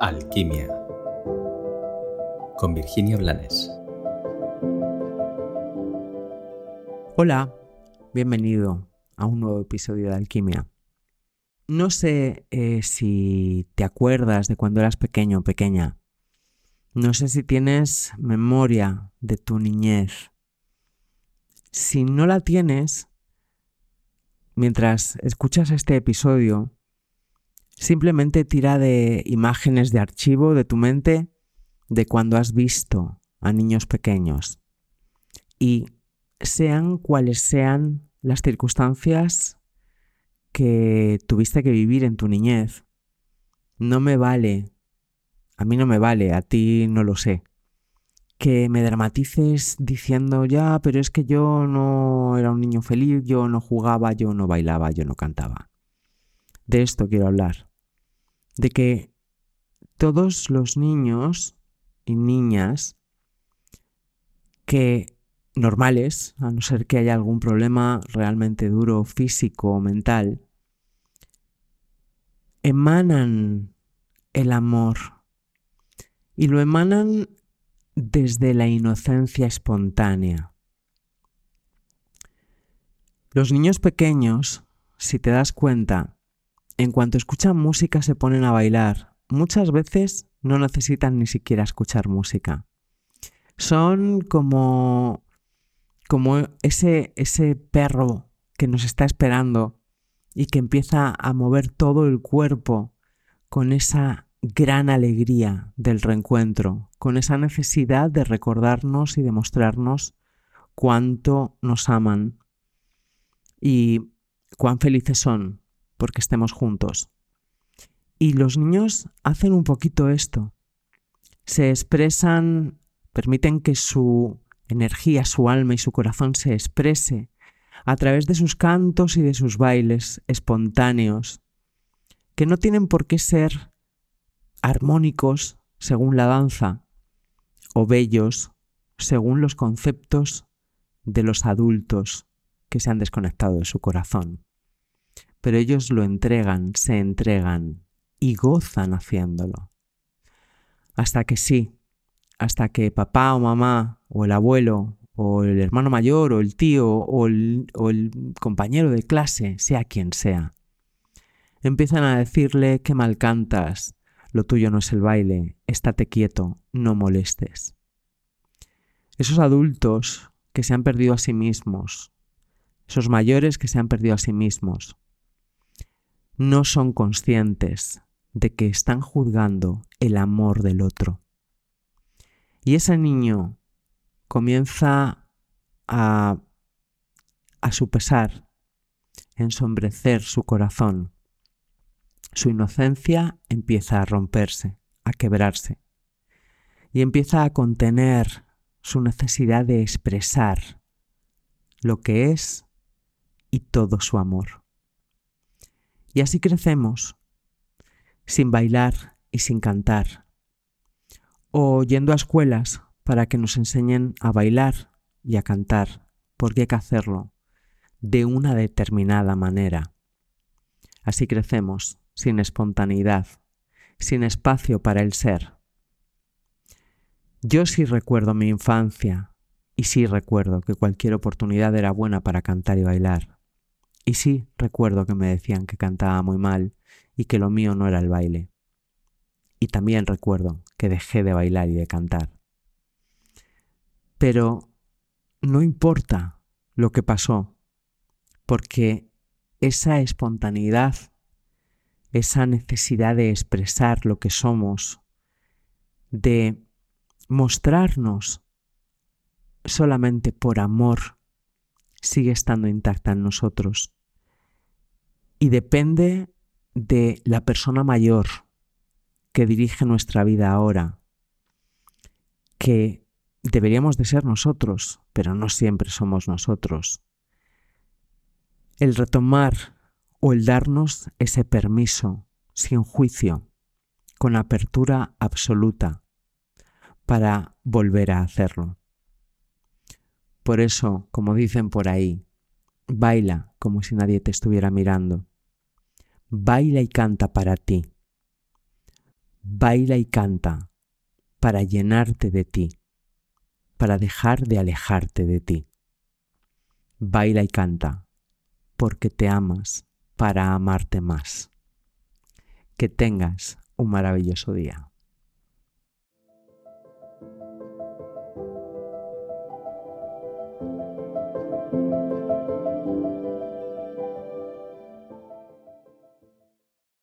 Alquimia con Virginia Blanes. Hola, bienvenido a un nuevo episodio de Alquimia. No sé eh, si te acuerdas de cuando eras pequeño o pequeña. No sé si tienes memoria de tu niñez. Si no la tienes, mientras escuchas este episodio, Simplemente tira de imágenes de archivo de tu mente de cuando has visto a niños pequeños. Y sean cuales sean las circunstancias que tuviste que vivir en tu niñez, no me vale, a mí no me vale, a ti no lo sé, que me dramatices diciendo ya, pero es que yo no era un niño feliz, yo no jugaba, yo no bailaba, yo no cantaba. De esto quiero hablar de que todos los niños y niñas que normales, a no ser que haya algún problema realmente duro físico o mental, emanan el amor y lo emanan desde la inocencia espontánea. Los niños pequeños, si te das cuenta, en cuanto escuchan música se ponen a bailar. Muchas veces no necesitan ni siquiera escuchar música. Son como, como ese, ese perro que nos está esperando y que empieza a mover todo el cuerpo con esa gran alegría del reencuentro, con esa necesidad de recordarnos y demostrarnos cuánto nos aman y cuán felices son porque estemos juntos. Y los niños hacen un poquito esto. Se expresan, permiten que su energía, su alma y su corazón se exprese a través de sus cantos y de sus bailes espontáneos, que no tienen por qué ser armónicos según la danza o bellos según los conceptos de los adultos que se han desconectado de su corazón pero ellos lo entregan, se entregan y gozan haciéndolo. Hasta que sí, hasta que papá o mamá o el abuelo o el hermano mayor o el tío o el, compañero de clase, sea quien sea, empiezan a decirle que mal cantas, lo tuyo no es el baile, estate quieto, no molestes. Esos adultos que se han perdido a sí mismos, esos mayores que se han perdido a sí mismos, no son conscientes de que están juzgando el amor del otro. Y ese niño comienza a, a su pesar, ensombrecer su corazón. Su inocencia empieza a romperse, a quebrarse, y empieza a contener su necesidad de expresar lo que es y todo su amor. Y así crecemos, sin bailar y sin cantar, o yendo a escuelas para que nos enseñen a bailar y a cantar, porque hay que hacerlo de una determinada manera. Así crecemos, sin espontaneidad, sin espacio para el ser. Yo sí recuerdo mi infancia y sí recuerdo que cualquier oportunidad era buena para cantar y bailar. Y sí, recuerdo que me decían que cantaba muy mal y que lo mío no era el baile. Y también recuerdo que dejé de bailar y de cantar. Pero no importa lo que pasó, porque esa espontaneidad, esa necesidad de expresar lo que somos, de mostrarnos solamente por amor, sigue estando intacta en nosotros y depende de la persona mayor que dirige nuestra vida ahora, que deberíamos de ser nosotros, pero no siempre somos nosotros. El retomar o el darnos ese permiso sin juicio, con apertura absoluta, para volver a hacerlo. Por eso, como dicen por ahí, baila como si nadie te estuviera mirando baila y canta para ti. Baila y canta para llenarte de ti, para dejar de alejarte de ti. Baila y canta porque te amas para amarte más. Que tengas un maravilloso día.